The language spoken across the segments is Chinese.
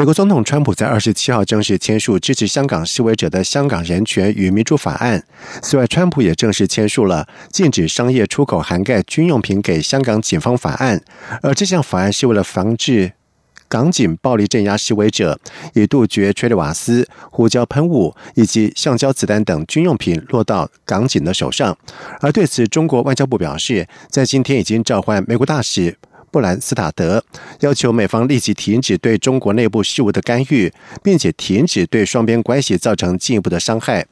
美国总统川普在二十七号正式签署支持香港示威者的《香港人权与民主法案》。此外，川普也正式签署了禁止商业出口涵盖军用品给香港警方法案。而这项法案是为了防治港警暴力镇压示威者，以杜绝催泪瓦斯、胡椒喷雾以及橡胶子弹等军用品落到港警的手上。而对此，中国外交部表示，在今天已经召唤美国大使。布兰斯塔德要求美方立即停止对中国内部事务的干预，并且停止对双边关系造成进一步的伤害。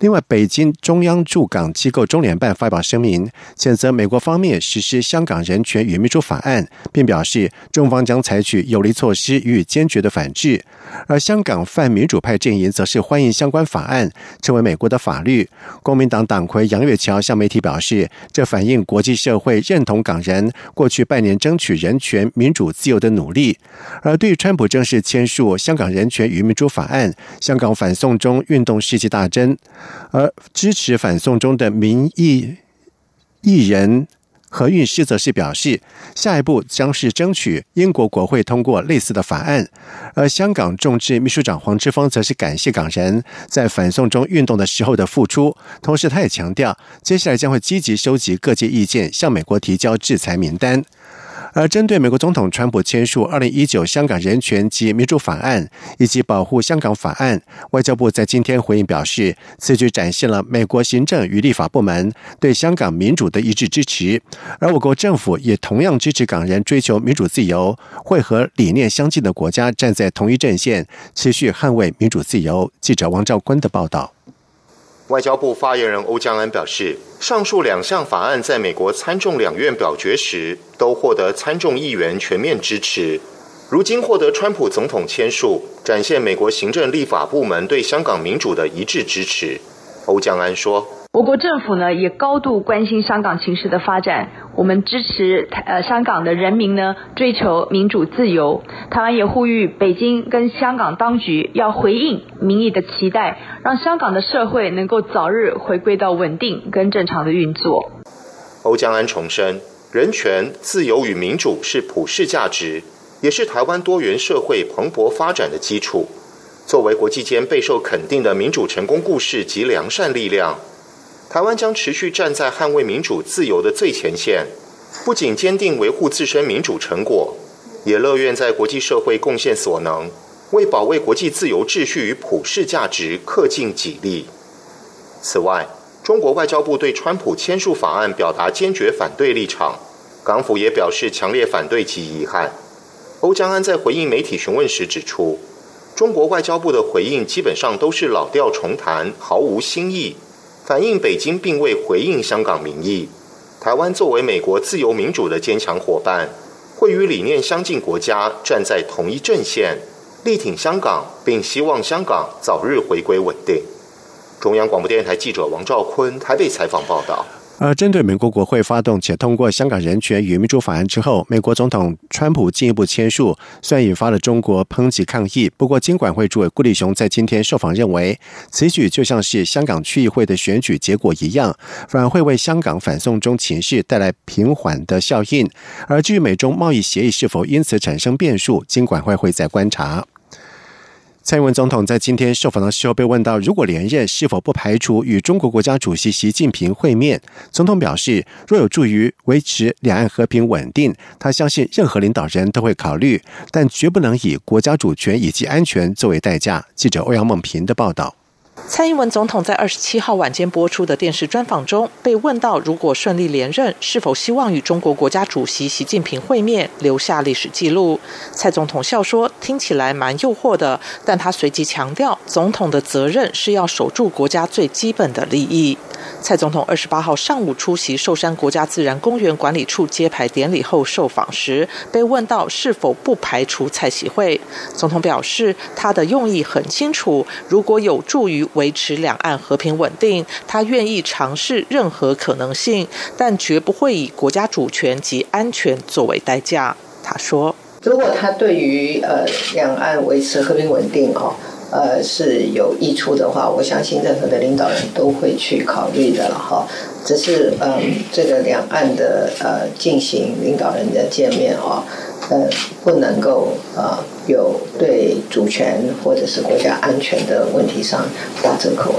另外，北京中央驻港机构中联办发表声明，谴责美国方面实施《香港人权与民主法案》，并表示中方将采取有力措施予以坚决的反制。而香港泛民主派阵营则是欢迎相关法案成为美国的法律。公民党党魁杨岳桥向媒体表示，这反映国际社会认同港人过去半年争取人权、民主、自由的努力。而对于川普正式签署《香港人权与民主法案》，香港反送中运动士气大增。而支持反送中的民意艺人何韵诗则是表示，下一步将是争取英国国会通过类似的法案。而香港众志秘书长黄之锋则是感谢港人在反送中运动的时候的付出，同时他也强调，接下来将会积极收集各界意见，向美国提交制裁名单。而针对美国总统川普签署《二零一九香港人权及民主法案》以及《保护香港法案》，外交部在今天回应表示，此举展现了美国行政与立法部门对香港民主的一致支持，而我国政府也同样支持港人追求民主自由，会和理念相近的国家站在同一阵线，持续捍卫民主自由。记者王兆坤的报道。外交部发言人欧江安表示，上述两项法案在美国参众两院表决时都获得参众议员全面支持，如今获得川普总统签署，展现美国行政立法部门对香港民主的一致支持。欧江安说。我国政府呢也高度关心香港情势的发展，我们支持呃香港的人民呢追求民主自由。台湾也呼吁北京跟香港当局要回应民意的期待，让香港的社会能够早日回归到稳定跟正常的运作。欧江安重申，人权、自由与民主是普世价值，也是台湾多元社会蓬勃发展的基础。作为国际间备受肯定的民主成功故事及良善力量。台湾将持续站在捍卫民主自由的最前线，不仅坚定维护自身民主成果，也乐愿在国际社会贡献所能，为保卫国际自由秩序与普世价值恪尽己力。此外，中国外交部对川普签署法案表达坚决反对立场，港府也表示强烈反对及遗憾。欧江安在回应媒体询问时指出，中国外交部的回应基本上都是老调重弹，毫无新意。反映北京并未回应香港民意。台湾作为美国自由民主的坚强伙伴，会与理念相近国家站在同一阵线，力挺香港，并希望香港早日回归稳定。中央广播电台记者王兆坤台北采访报道。而针对美国国会发动且通过《香港人权与民主法案》之后，美国总统川普进一步签署，虽然引发了中国抨击抗议，不过金管会主委顾立雄在今天受访认为，此举就像是香港区议会的选举结果一样，反而会为香港反送中情势带来平缓的效应。而至于美中贸易协议是否因此产生变数，金管会会在观察。蔡英文总统在今天受访的时候被问到，如果连任，是否不排除与中国国家主席习近平会面？总统表示，若有助于维持两岸和平稳定，他相信任何领导人都会考虑，但绝不能以国家主权以及安全作为代价。记者欧阳梦平的报道。蔡英文总统在二十七号晚间播出的电视专访中，被问到如果顺利连任，是否希望与中国国家主席习近平会面，留下历史记录？蔡总统笑说：“听起来蛮诱惑的。”但他随即强调，总统的责任是要守住国家最基本的利益。蔡总统二十八号上午出席寿山国家自然公园管理处揭牌典礼后受访时，被问到是否不排除蔡协会，总统表示他的用意很清楚，如果有助于维持两岸和平稳定，他愿意尝试任何可能性，但绝不会以国家主权及安全作为代价。他说：“如果他对于呃两岸维持和平稳定哦。”呃，是有益处的话，我相信任何的领导人都会去考虑的了哈。只是嗯，这个两岸的呃进行领导人的见面哦，呃，不能够呃有对主权或者是国家安全的问题上打折扣。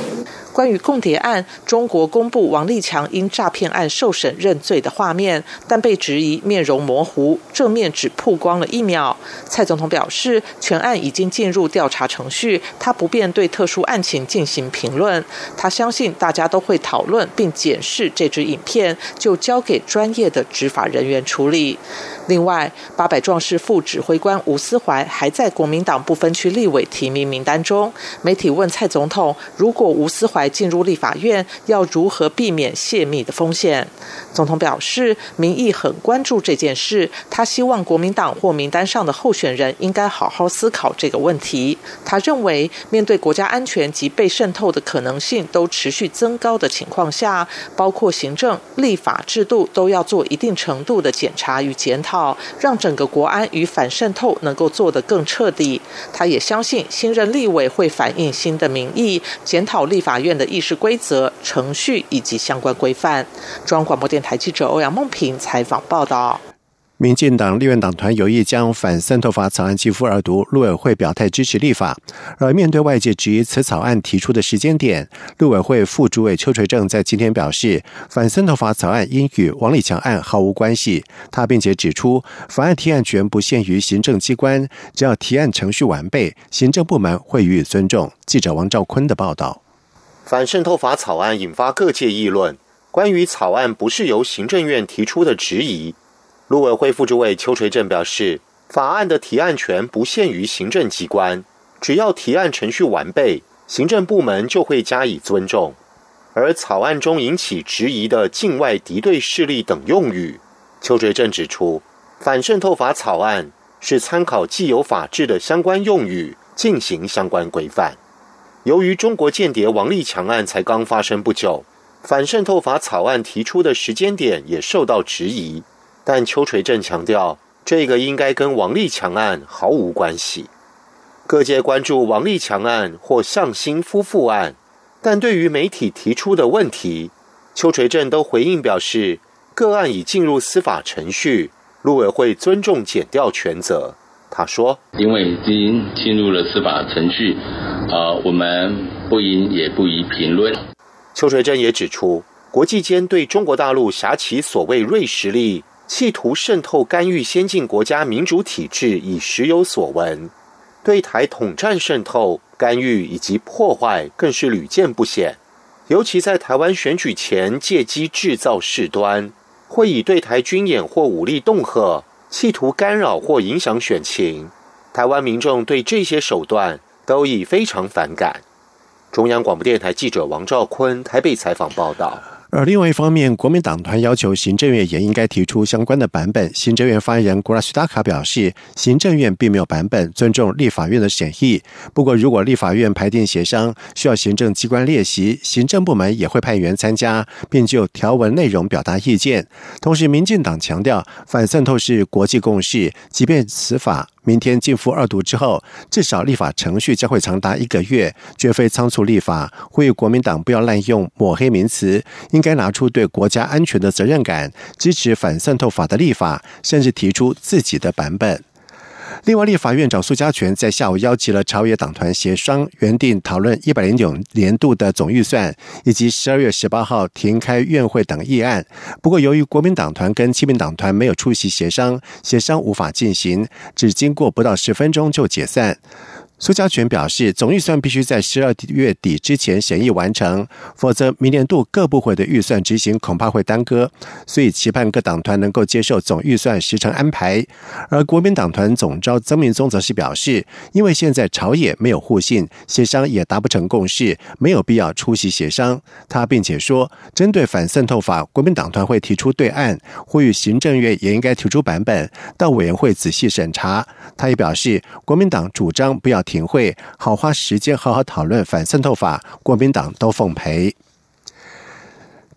关于共谍案，中国公布王立强因诈骗案受审认罪的画面，但被质疑面容模糊，正面只曝光了一秒。蔡总统表示，全案已经进入调查程序，他不便对特殊案情进行评论。他相信大家都会讨论并检视这支影片，就交给专业的执法人员处理。另外，八百壮士副指挥官吴思怀还在国民党不分区立委提名名单中。媒体问蔡总统，如果吴思怀进入立法院，要如何避免泄密的风险？总统表示，民意很关注这件事，他希望国民党或名单上的候选人应该好好思考这个问题。他认为，面对国家安全及被渗透的可能性都持续增高的情况下，包括行政、立法制度都要做一定程度的检查与检讨。让整个国安与反渗透能够做得更彻底。他也相信新任立委会反映新的民意，检讨立法院院的议事规则、程序以及相关规范。中央广播电台记者欧阳梦平采访报道。民进党立院党团有意将反渗透法草案寄付二读，陆委会表态支持立法。而面对外界质疑此草案提出的时间点，陆委会副主委邱垂正在今天表示，反渗透法草案应与王立强案毫无关系。他并且指出，法案提案权不限于行政机关，只要提案程序完备，行政部门会予以尊重。记者王兆坤的报道。反渗透法草案引发各界议论，关于草案不是由行政院提出的质疑。陆委会副主委邱垂正表示，法案的提案权不限于行政机关，只要提案程序完备，行政部门就会加以尊重。而草案中引起质疑的境外敌对势力等用语，邱垂正指出，反渗透法草案是参考既有法制的相关用语进行相关规范。由于中国间谍王立强案才刚发生不久，反渗透法草案提出的时间点也受到质疑。但邱垂正强调，这个应该跟王立强案毫无关系。各界关注王立强案或向心夫妇案，但对于媒体提出的问题，邱垂正都回应表示，个案已进入司法程序，陆委会尊重检调权责。他说：“因为已经进入了司法程序，呃，我们不应也不宜评论。”邱垂正也指出，国际间对中国大陆挟起所谓锐实力。企图渗透干预先进国家民主体制已时有所闻，对台统战渗透干预以及破坏更是屡见不鲜。尤其在台湾选举前借机制造事端，会以对台军演或武力恫吓，企图干扰或影响选情。台湾民众对这些手段都已非常反感。中央广播电台记者王兆坤台北采访报道。而另外一方面，国民党团要求行政院也应该提出相关的版本。行政院发言人古拉西达卡表示，行政院并没有版本，尊重立法院的审议。不过，如果立法院排定协商需要行政机关列席，行政部门也会派员参加，并就条文内容表达意见。同时，民进党强调反渗透是国际共识，即便此法。明天进赴二读之后，至少立法程序将会长达一个月，绝非仓促立法。呼吁国民党不要滥用抹黑名词，应该拿出对国家安全的责任感，支持反渗透法的立法，甚至提出自己的版本。另外，立法院长苏家全在下午邀集了朝野党团协商，原定讨论一百零九年度的总预算，以及十二月十八号停开院会等议案。不过，由于国民党团跟亲民党团没有出席协商，协商无法进行，只经过不到十分钟就解散。苏家全表示，总预算必须在十二月底之前审议完成，否则明年度各部会的预算执行恐怕会耽搁。所以期盼各党团能够接受总预算时程安排。而国民党团总召曾明宗则是表示，因为现在朝野没有互信，协商也达不成共识，没有必要出席协商。他并且说，针对反渗透法，国民党团会提出对案，呼吁行政院也应该提出版本，到委员会仔细审查。他也表示，国民党主张不要。庭会好花时间好好讨论反渗透法，国民党都奉陪。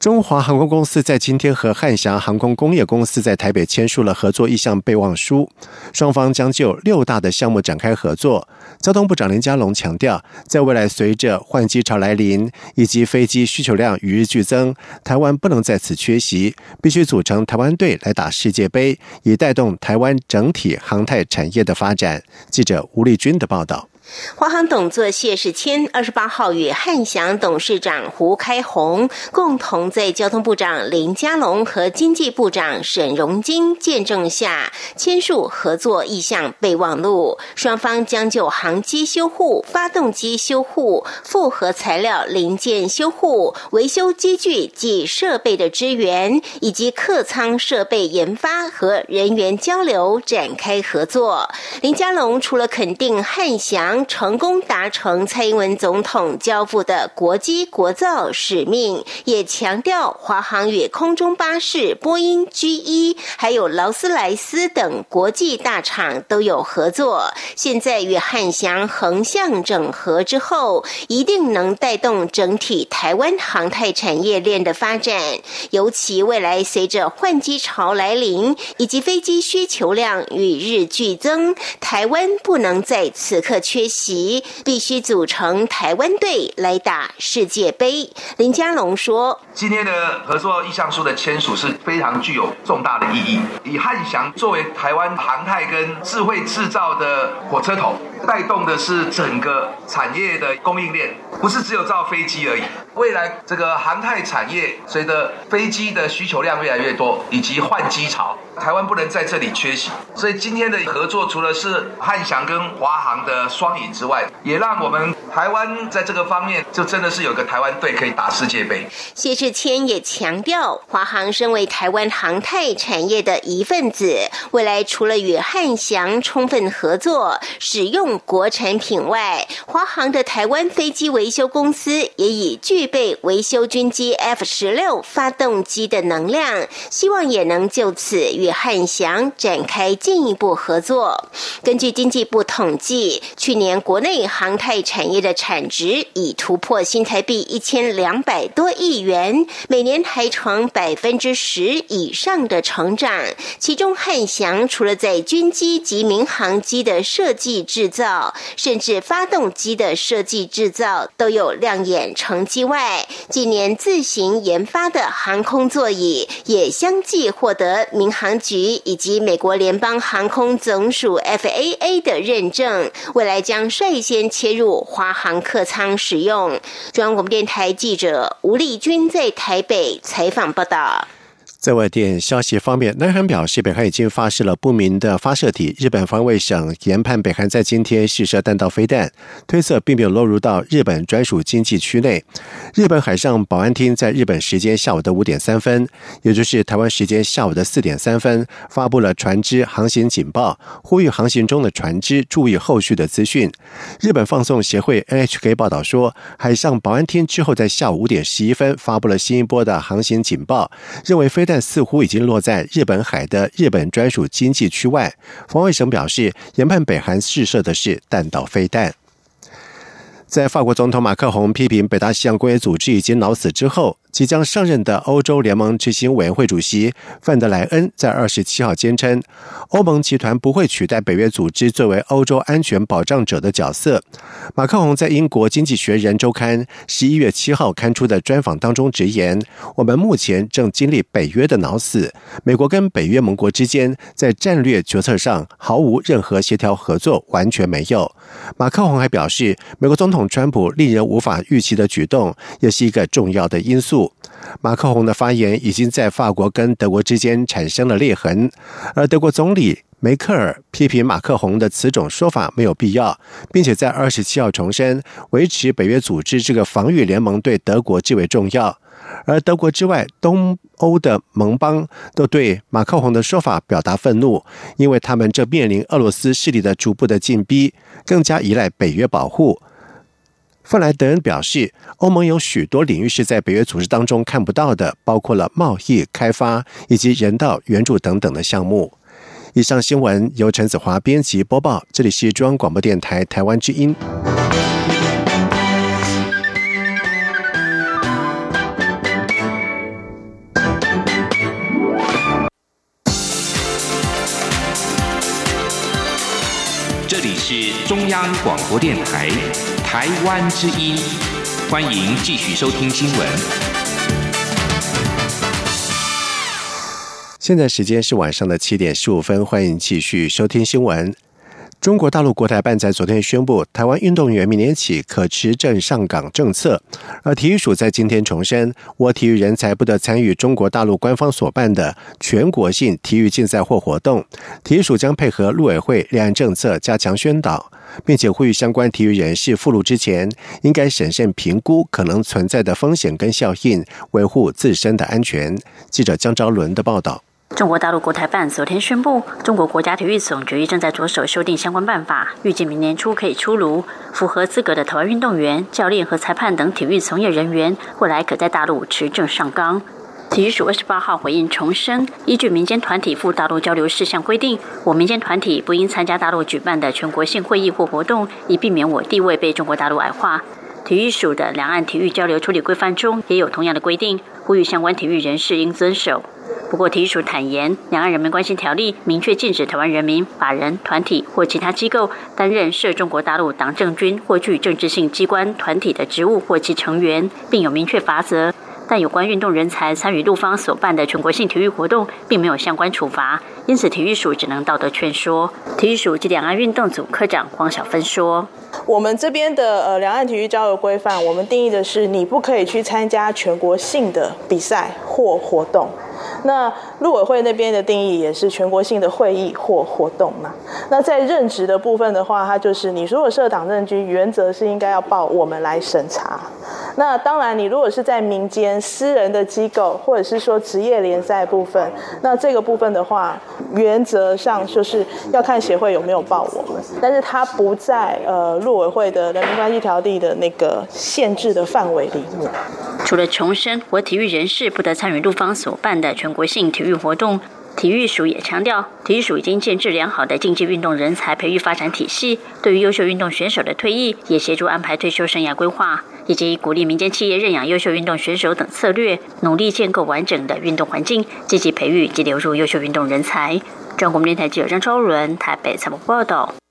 中华航空公司在今天和汉翔航空工业公司在台北签署了合作意向备忘书，双方将就六大的项目展开合作。交通部长林佳龙强调，在未来随着换机潮来临以及飞机需求量与日俱增，台湾不能在此缺席，必须组成台湾队来打世界杯，以带动台湾整体航太产业的发展。记者吴丽君的报道。华航董座谢世谦二十八号与汉翔董事长胡开宏共同在交通部长林佳龙和经济部长沈荣金见证下签署合作意向备忘录，双方将就航机修护、发动机修护、复合材料零件修护、维修机具及设备的支援，以及客舱设备研发和人员交流展开合作。林佳龙除了肯定汉翔。成功达成蔡英文总统交付的国机国造使命，也强调华航与空中巴士、波音、G1，还有劳斯莱斯等国际大厂都有合作。现在与汉翔横向整合之后，一定能带动整体台湾航太产业链的发展。尤其未来随着换机潮来临，以及飞机需求量与日俱增，台湾不能在此刻缺。学习必须组成台湾队来打世界杯。林佳龙说：“今天的合作意向书的签署是非常具有重大的意义，以汉翔作为台湾航太跟智慧制造的火车头。”带动的是整个产业的供应链，不是只有造飞机而已。未来这个航太产业随着飞机的需求量越来越多，以及换机潮，台湾不能在这里缺席。所以今天的合作，除了是汉翔跟华航的双赢之外，也让我们台湾在这个方面就真的是有个台湾队可以打世界杯。谢谢志谦也强调，华航身为台湾航太产业的一份子，未来除了与汉翔充分合作，使用。国产品外，华航的台湾飞机维修公司也已具备维修军机 F 十六发动机的能量，希望也能就此与汉翔展开进一步合作。根据经济部统计，去年国内航太产业的产值已突破新台币一千两百多亿元，每年还呈百分之十以上的成长。其中，汉翔除了在军机及民航机的设计制，造甚至发动机的设计制造都有亮眼成绩外，近年自行研发的航空座椅也相继获得民航局以及美国联邦航空总署 FAA 的认证，未来将率先切入华航客舱使用。中央广播电台记者吴丽君在在台北采访报道。在外电消息方面，南韩表示，北韩已经发射了不明的发射体。日本防卫省研判，北韩在今天试射弹道飞弹，推测并没有落入到日本专属经济区内。日本海上保安厅在日本时间下午的五点三分，也就是台湾时间下午的四点三分，发布了船只航行警报，呼吁航行中的船只注意后续的资讯。日本放送协会 NHK 报道说，海上保安厅之后在下午五点十一分发布了新一波的航行警报，认为飞弹。但似乎已经落在日本海的日本专属经济区外。防卫省表示，研判北韩试射的是弹道飞弹。在法国总统马克宏批评北大西洋公约组织已经老死之后。即将上任的欧洲联盟执行委员会主席范德莱恩在二十七号坚称，欧盟集团不会取代北约组织作为欧洲安全保障者的角色。马克龙在英国《经济学人》周刊十一月七号刊出的专访当中直言：“我们目前正经历北约的脑死，美国跟北约盟国之间在战略决策上毫无任何协调合作，完全没有。”马克龙还表示，美国总统川普令人无法预期的举动，也是一个重要的因素。马克宏的发言已经在法国跟德国之间产生了裂痕，而德国总理梅克尔批评马克宏的此种说法没有必要，并且在二十七号重申，维持北约组织这个防御联盟对德国极为重要。而德国之外，东欧的盟邦都对马克宏的说法表达愤怒，因为他们正面临俄罗斯势力的逐步的进逼，更加依赖北约保护。芬兰德人表示，欧盟有许多领域是在北约组织当中看不到的，包括了贸易、开发以及人道援助等等的项目。以上新闻由陈子华编辑播报，这里是中央广播电台台湾之音。这里是中央广播电台台湾之音，欢迎继续收听新闻。现在时间是晚上的七点十五分，欢迎继续收听新闻。中国大陆国台办在昨天宣布，台湾运动员明年起可持证上岗政策。而体育署在今天重申，我体育人才不得参与中国大陆官方所办的全国性体育竞赛或活动。体育署将配合陆委会立案政策，加强宣导，并且呼吁相关体育人士赴陆之前，应该审慎评估可能存在的风险跟效应，维护自身的安全。记者江昭伦的报道。中国大陆国台办昨天宣布，中国国家体育总局正在着手修订相关办法，预计明年初可以出炉。符合资格的台湾运动员、教练和裁判等体育从业人员，未来可在大陆持证上岗。体育署二十八号回应重申，依据民间团体赴大陆交流事项规定，我民间团体不应参加大陆举办的全国性会议或活动，以避免我地位被中国大陆矮化。体育署的两岸体育交流处理规范中也有同样的规定，呼吁相关体育人士应遵守。不过，体育署坦言，《两岸人民关系条例》明确禁止台湾人民、法人、团体或其他机构担任涉中国大陆党政军或具政治性机关、团体的职务或其成员，并有明确罚则。但有关运动人才参与陆方所办的全国性体育活动，并没有相关处罚，因此体育署只能道德劝说。体育署及两岸运动组科长黄小芬说：“我们这边的呃两岸体育交流规范，我们定义的是你不可以去参加全国性的比赛或活动。”那陆委会那边的定义也是全国性的会议或活动嘛？那在任职的部分的话，它就是你如果设党政军，原则是应该要报我们来审查。那当然，你如果是在民间私人的机构，或者是说职业联赛部分，那这个部分的话，原则上就是要看协会有没有报我们，但是它不在呃陆委会的人民关系条例的那个限制的范围里面。除了重申，我体育人士不得参与陆方所办的全国性体育活动。体育署也强调，体育署已经建制良好的竞技运动人才培育发展体系，对于优秀运动选手的退役，也协助安排退休生涯规划，以及鼓励民间企业认养优秀运动选手等策略，努力建构完整的运动环境，积极培育及留住优秀运动人才。中国电台记者张超伦台北采访报道。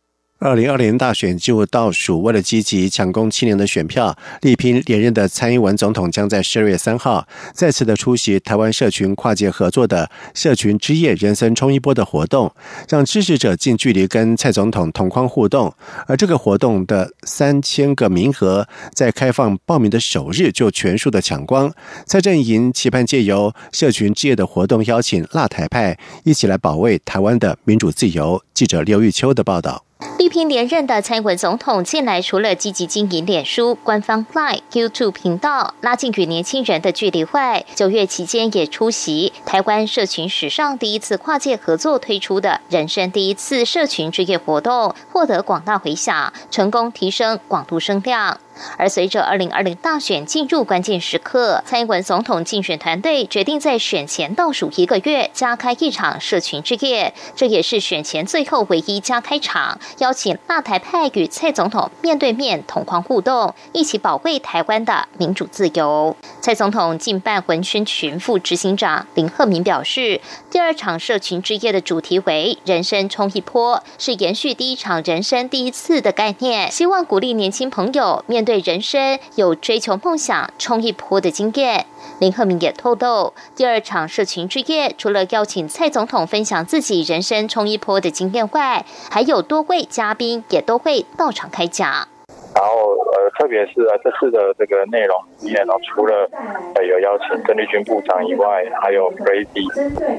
二零二零大选进入倒数，为了积极抢攻七年的选票，力拼连任的蔡英文总统将在十二月三号再次的出席台湾社群跨界合作的社群之夜人生冲一波的活动，让支持者近距离跟蔡总统同框互动。而这个活动的三千个名额，在开放报名的首日就全数的抢光。蔡阵营期盼借由社群之夜的活动，邀请辣台派一起来保卫台湾的民主自由。记者刘玉秋的报道。力拼连任的蔡英文总统，近来除了积极经营脸书官方 Line、YouTube 频道，拉近与年轻人的距离外，九月期间也出席台湾社群史上第一次跨界合作推出的人生第一次社群之夜活动，获得广大回响，成功提升广度声量。而随着二零二零大选进入关键时刻，蔡英文总统竞选团队决定在选前倒数一个月加开一场社群之夜，这也是选前最后唯一加开场，邀请大台派与蔡总统面对面同框互动，一起保卫台湾的民主自由。蔡总统竞办文宣群副执行长林鹤明表示，第二场社群之夜的主题为“人生冲一波”，是延续第一场人生第一次的概念，希望鼓励年轻朋友面对。对人生有追求梦想、冲一波的经验，林鹤明也透露，第二场社群之夜，除了邀请蔡总统分享自己人生冲一波的经验外，还有多位嘉宾也都会到场开讲。然后呃，特别是啊，这次的这个内容里面呢，除了呃有邀请郑丽君部长以外，还有 Brady，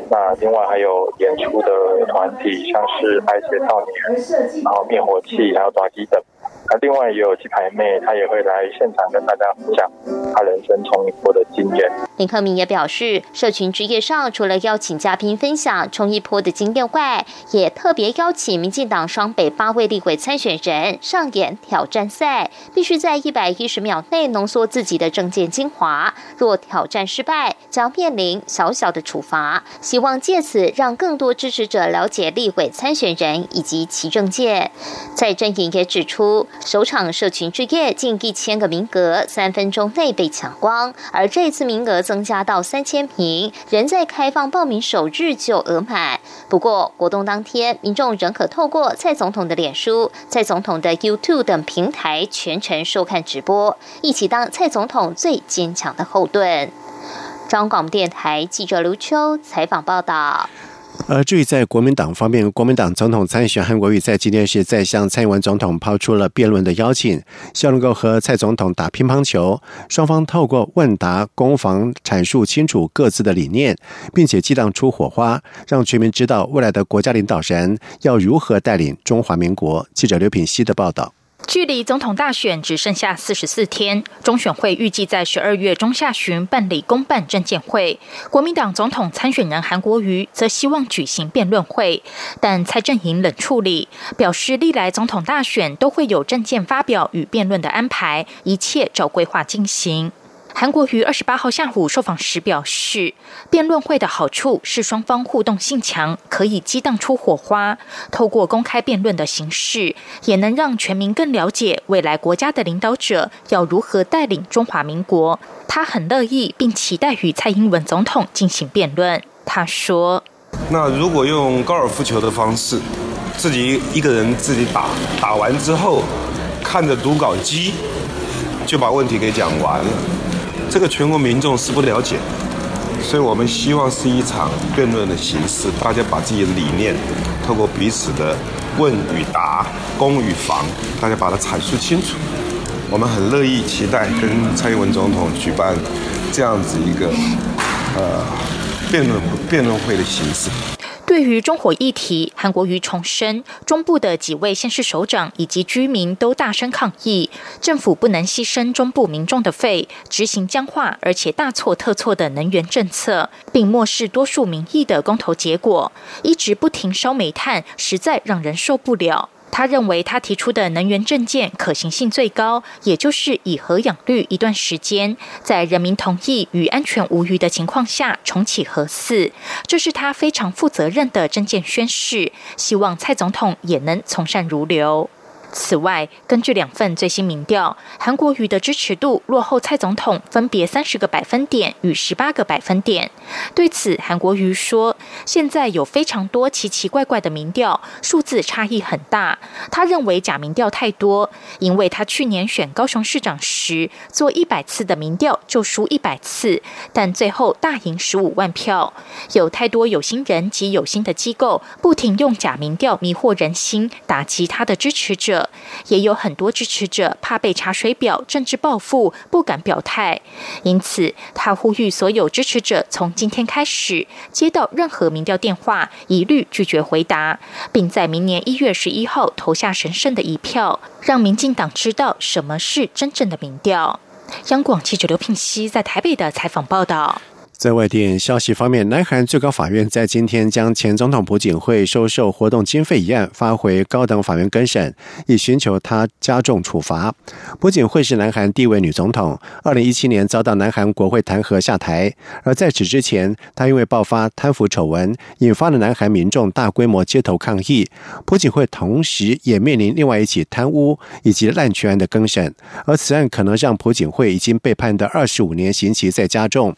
那另外还有演出的团体，像是爱血少年，然后灭火器，还有短笛等。另外也有鸡排妹，她也会来现场跟大家分享她人生冲一波的经验。林克明也表示，社群之夜上除了邀请嘉宾分享冲一波的经验外，也特别邀请民进党双北八位立委参选人上演挑战赛，必须在一百一十秒内浓缩自己的政见精华。若挑战失败，将面临小小的处罚。希望借此让更多支持者了解立委参选人以及其政见。蔡正颖也指出。首场社群之夜近一千个名额，三分钟内被抢光，而这次名额增加到三千名，仍在开放报名首日就额满。不过活动当天，民众仍可透过蔡总统的脸书、蔡总统的 YouTube 等平台全程收看直播，一起当蔡总统最坚强的后盾。中广电台记者卢秋采访报道。而至于在国民党方面，国民党总统参选韩国瑜在今天是在向蔡英文总统抛出了辩论的邀请，希望能够和蔡总统打乒乓球。双方透过问答攻防阐述清楚各自的理念，并且激荡出火花，让全民知道未来的国家领导人要如何带领中华民国。记者刘品希的报道。距离总统大选只剩下四十四天，中选会预计在十二月中下旬办理公办证监会。国民党总统参选人韩国瑜则希望举行辩论会，但蔡正营冷处理，表示历来总统大选都会有证件发表与辩论的安排，一切照规划进行。韩国瑜二十八号下午受访时表示，辩论会的好处是双方互动性强，可以激荡出火花。透过公开辩论的形式，也能让全民更了解未来国家的领导者要如何带领中华民国。他很乐意并期待与蔡英文总统进行辩论。他说：“那如果用高尔夫球的方式，自己一个人自己打，打完之后看着读稿机，就把问题给讲完了。”这个全国民众是不了解，所以我们希望是一场辩论的形式，大家把自己的理念透过彼此的问与答、攻与防，大家把它阐述清楚。我们很乐意期待跟蔡英文总统举办这样子一个呃辩论辩论会的形式。对于中火议题，韩国瑜重申，中部的几位县市首长以及居民都大声抗议，政府不能牺牲中部民众的肺，执行僵化而且大错特错的能源政策，并漠视多数民意的公投结果，一直不停烧煤炭，实在让人受不了。他认为，他提出的能源证件可行性最高，也就是以核养绿一段时间，在人民同意与安全无虞的情况下重启核四，这是他非常负责任的证件宣誓。希望蔡总统也能从善如流。此外，根据两份最新民调，韩国瑜的支持度落后蔡总统分别三十个百分点与十八个百分点。对此，韩国瑜说：“现在有非常多奇奇怪怪的民调，数字差异很大。他认为假民调太多，因为他去年选高雄市长时做一百次的民调就输一百次，但最后大赢十五万票。有太多有心人及有心的机构不停用假民调迷惑人心，打击他的支持者。”也有很多支持者怕被查水表、政治报复，不敢表态。因此，他呼吁所有支持者从今天开始，接到任何民调电话，一律拒绝回答，并在明年一月十一号投下神圣的一票，让民进党知道什么是真正的民调。央广记者刘聘熙在台北的采访报道。在外电消息方面，南韩最高法院在今天将前总统朴槿惠收受活动经费一案发回高等法院更审，以寻求他加重处罚。朴槿惠是南韩第一位女总统，二零一七年遭到南韩国会弹劾下台，而在此之前，她因为爆发贪腐丑闻，引发了南韩民众大规模街头抗议。朴槿惠同时也面临另外一起贪污以及滥权案的更审，而此案可能让朴槿惠已经被判的二十五年刑期再加重。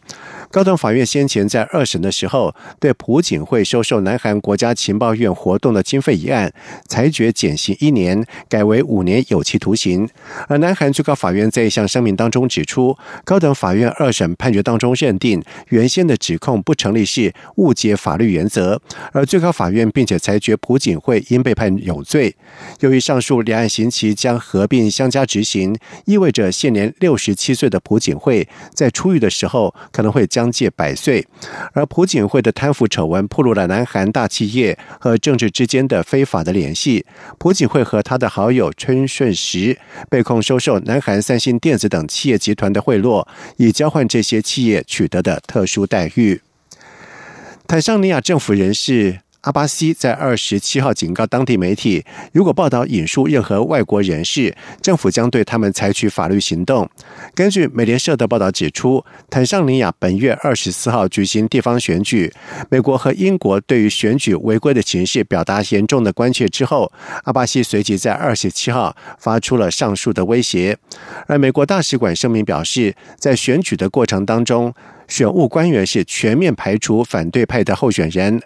高等法院先前在二审的时候，对朴槿惠收受南韩国家情报院活动的经费一案，裁决减刑一年，改为五年有期徒刑。而南韩最高法院在一项声明当中指出，高等法院二审判决当中认定原先的指控不成立，是误解法律原则。而最高法院并且裁决朴槿惠应被判有罪。由于上述两案刑期将合并相加执行，意味着现年六十七岁的朴槿惠在出狱的时候可能会将届百岁。而朴槿惠的贪腐丑闻暴露了南韩大企业和政治之间的非法的联系。朴槿惠和他的好友春顺时被控收受南韩三星电子等企业集团的贿赂，以交换这些企业取得的特殊待遇。坦桑尼亚政府人士。阿巴西在二十七号警告当地媒体，如果报道引述任何外国人士，政府将对他们采取法律行动。根据美联社的报道指出，坦桑尼亚本月二十四号举行地方选举，美国和英国对于选举违规的情势表达严重的关切之后，阿巴西随即在二十七号发出了上述的威胁。而美国大使馆声明表示，在选举的过程当中。选务官员是全面排除反对派的候选人。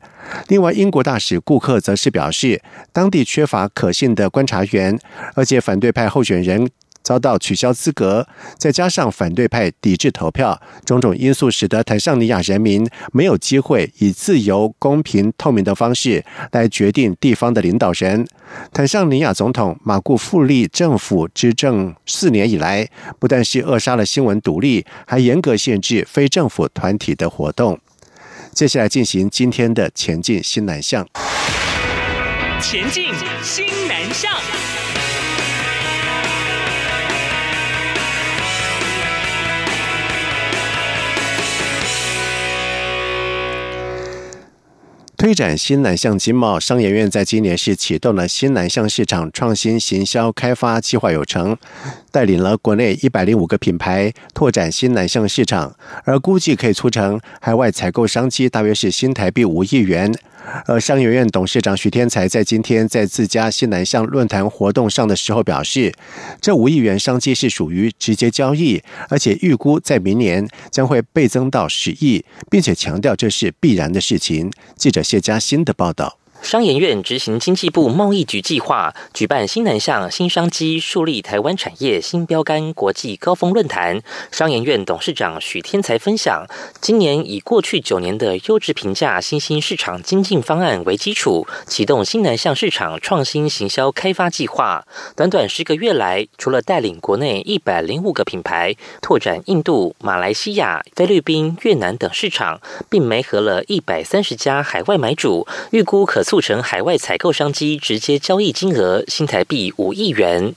另外，英国大使顾克则是表示，当地缺乏可信的观察员，而且反对派候选人。遭到取消资格，再加上反对派抵制投票，种种因素使得坦桑尼亚人民没有机会以自由、公平、透明的方式来决定地方的领导人。坦桑尼亚总统马库富利政府执政四年以来，不但是扼杀了新闻独立，还严格限制非政府团体的活动。接下来进行今天的前进新南向。前进新南向。推展新南向经贸，商研院在今年是启动了新南向市场创新行销开发计划有成，带领了国内一百零五个品牌拓展新南向市场，而估计可以促成海外采购商机大约是新台币五亿元。呃商学院董事长徐天才在今天在自家西南向论坛活动上的时候表示，这五亿元商机是属于直接交易，而且预估在明年将会倍增到十亿，并且强调这是必然的事情。记者谢佳欣的报道。商研院执行经济部贸易局计划，举办新南向新商机树立台湾产业新标杆国际高峰论坛。商研院董事长许天才分享，今年以过去九年的优质评价新兴市场精进方案为基础，启动新南向市场创新行销开发计划。短短十个月来，除了带领国内一百零五个品牌拓展印度、马来西亚、菲律宾、越南等市场，并媒合了一百三十家海外买主，预估可。促成海外采购商机直接交易金额新台币五亿元。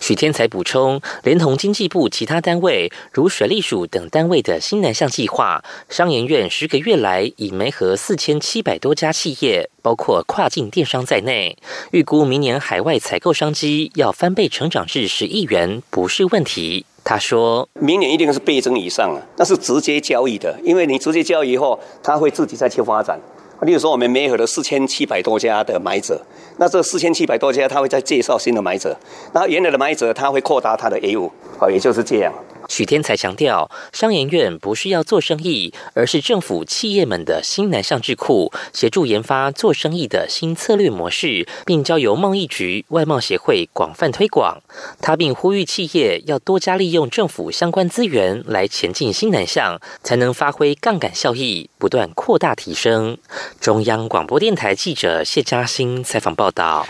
许天才补充，连同经济部其他单位，如水利署等单位的新南向计划，商研院十个月来已媒合四千七百多家企业，包括跨境电商在内，预估明年海外采购商机要翻倍成长至十亿元不是问题。他说明年一定是倍增以上啊，那是直接交易的，因为你直接交易以后，他会自己再去发展。例如说，我们媒合了四千七百多家的买者，那这四千七百多家，他会在介绍新的买者，那原来的买者他会扩大他的业务，哦，也就是这样。许天才强调，商研院不是要做生意，而是政府企业们的新南向智库，协助研发做生意的新策略模式，并交由贸易局、外贸协会广泛推广。他并呼吁企业要多加利用政府相关资源来前进新南向，才能发挥杠杆效益，不断扩大提升。中央广播电台记者谢嘉欣采访报道。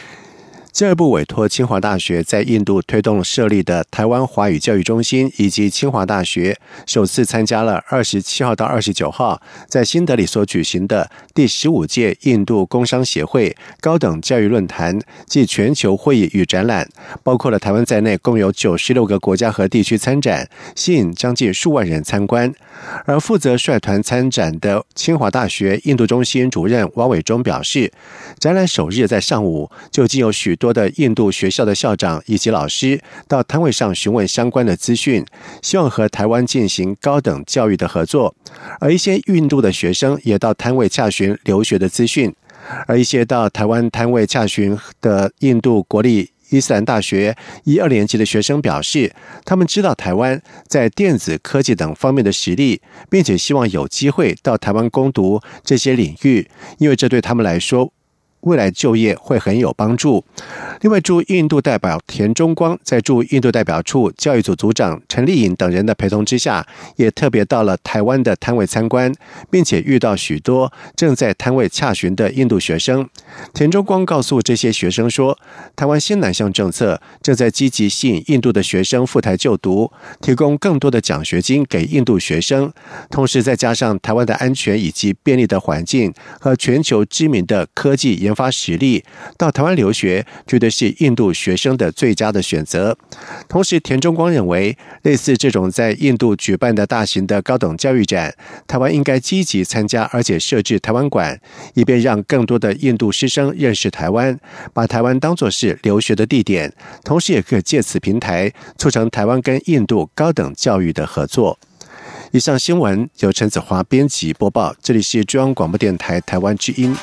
教育部委托清华大学在印度推动设立的台湾华语教育中心，以及清华大学首次参加了二十七号到二十九号在新德里所举行的第十五届印度工商协会高等教育论坛暨全球会议与展览，包括了台湾在内，共有九十六个国家和地区参展，吸引将近数万人参观。而负责率团参展的清华大学印度中心主任汪伟忠表示，展览首日在上午就已经有许。多的印度学校的校长以及老师到摊位上询问相关的资讯，希望和台湾进行高等教育的合作。而一些印度的学生也到摊位洽询留学的资讯，而一些到台湾摊位洽询的印度国立伊斯兰大学一二年级的学生表示，他们知道台湾在电子科技等方面的实力，并且希望有机会到台湾攻读这些领域，因为这对他们来说。未来就业会很有帮助。另外，驻印度代表田中光在驻印度代表处教育组组长陈丽颖等人的陪同之下，也特别到了台湾的摊位参观，并且遇到许多正在摊位洽询的印度学生。田中光告诉这些学生说，台湾新南向政策正在积极吸引印度的学生赴台就读，提供更多的奖学金给印度学生。同时，再加上台湾的安全以及便利的环境和全球知名的科技研发实力到台湾留学，绝对是印度学生的最佳的选择。同时，田中光认为，类似这种在印度举办的大型的高等教育展，台湾应该积极参加，而且设置台湾馆，以便让更多的印度师生认识台湾，把台湾当作是留学的地点。同时，也可以借此平台促成台湾跟印度高等教育的合作。以上新闻由陈子华编辑播报，这里是中央广播电台台湾之音。